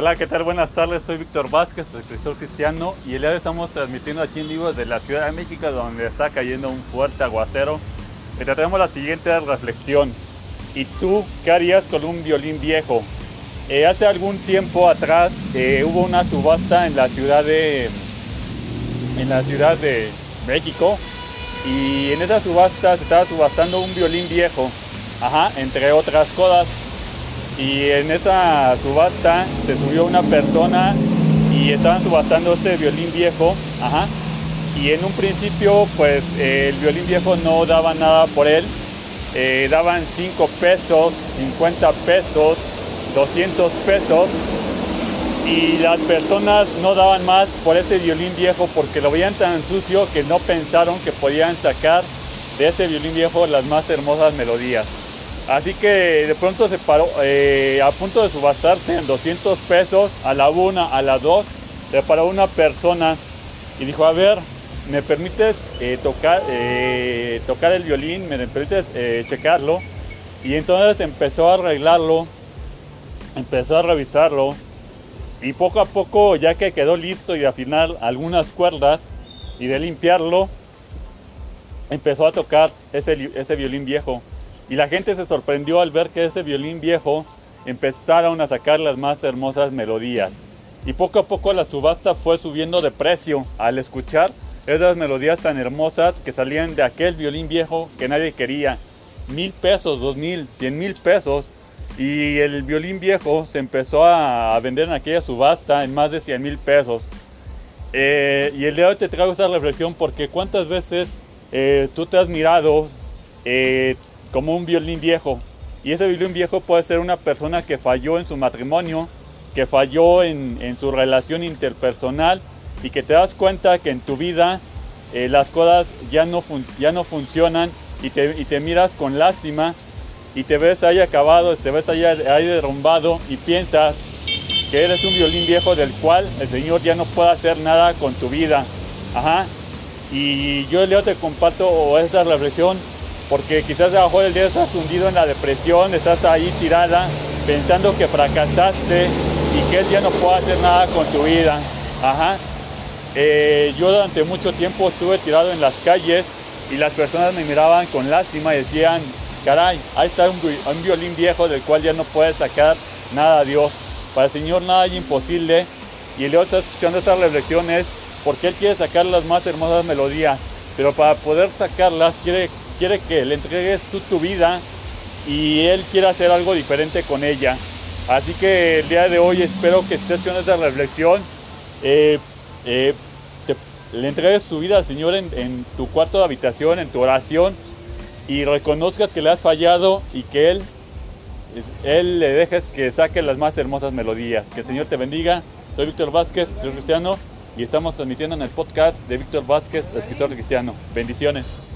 Hola, ¿qué tal? Buenas tardes, soy Víctor Vázquez, escritor cristiano y el día de hoy estamos transmitiendo aquí en vivo desde la Ciudad de México donde está cayendo un fuerte aguacero. Y te traemos la siguiente reflexión. ¿Y tú qué harías con un violín viejo? Eh, hace algún tiempo atrás eh, hubo una subasta en la ciudad de en la ciudad de México y en esa subasta se estaba subastando un violín viejo, ajá, entre otras cosas. Y en esa subasta se subió una persona y estaban subastando este violín viejo, ajá. Y en un principio, pues el violín viejo no daba nada por él, eh, daban 5 pesos, 50 pesos, 200 pesos y las personas no daban más por ese violín viejo porque lo veían tan sucio que no pensaron que podían sacar de ese violín viejo las más hermosas melodías. Así que de pronto se paró eh, a punto de subastarse en 200 pesos a la una, a las dos, se paró una persona y dijo, a ver, ¿me permites eh, tocar, eh, tocar el violín? ¿Me permites checarlo? Y entonces empezó a arreglarlo, empezó a revisarlo y poco a poco, ya que quedó listo y de afinar algunas cuerdas y de limpiarlo, empezó a tocar ese, ese violín viejo. Y la gente se sorprendió al ver que ese violín viejo empezaron a sacar las más hermosas melodías. Y poco a poco la subasta fue subiendo de precio al escuchar esas melodías tan hermosas que salían de aquel violín viejo que nadie quería. Mil pesos, dos mil, cien mil pesos y el violín viejo se empezó a vender en aquella subasta en más de 100 mil pesos. Eh, y el día de hoy te traigo esta reflexión porque cuántas veces eh, tú te has mirado eh, como un violín viejo. Y ese violín viejo puede ser una persona que falló en su matrimonio, que falló en, su relación interpersonal y que te das cuenta que en tu vida las cosas ya no, ya no funcionan y te, y te miras con lástima y te ves ahí acabado, te ves ahí, ahí derrumbado y piensas que eres un violín viejo del cual el Señor ya no puede hacer nada con tu vida. Ajá. Y yo Leo te comparto esta reflexión porque quizás abajo del día estás hundido en la depresión, estás ahí tirada pensando que fracasaste y que Él ya no puede hacer nada con tu vida. Ajá. Eh, yo durante mucho tiempo estuve tirado en las calles y las personas me miraban con lástima y decían, caray, ahí está un, violín viejo del cual ya no puede sacar nada Dios. Para el Señor nada es imposible. Y Dios está escuchando estas reflexiones porque Él quiere sacar las más hermosas melodías. Pero para poder sacarlas quiere, quiere que le entregues tú tu vida y Él quiere hacer algo diferente con ella. Así que el día de hoy espero que estés haciendo esta reflexión. Eh, eh, le entregues tu vida al Señor en, tu cuarto de habitación, en tu oración y reconozcas que le has fallado y que Él, Él le dejes que saque las más hermosas melodías. Que el Señor te bendiga. Soy Víctor Vázquez, cristiano, y estamos transmitiendo en el podcast de Víctor Vázquez, escritor cristiano. Bendiciones.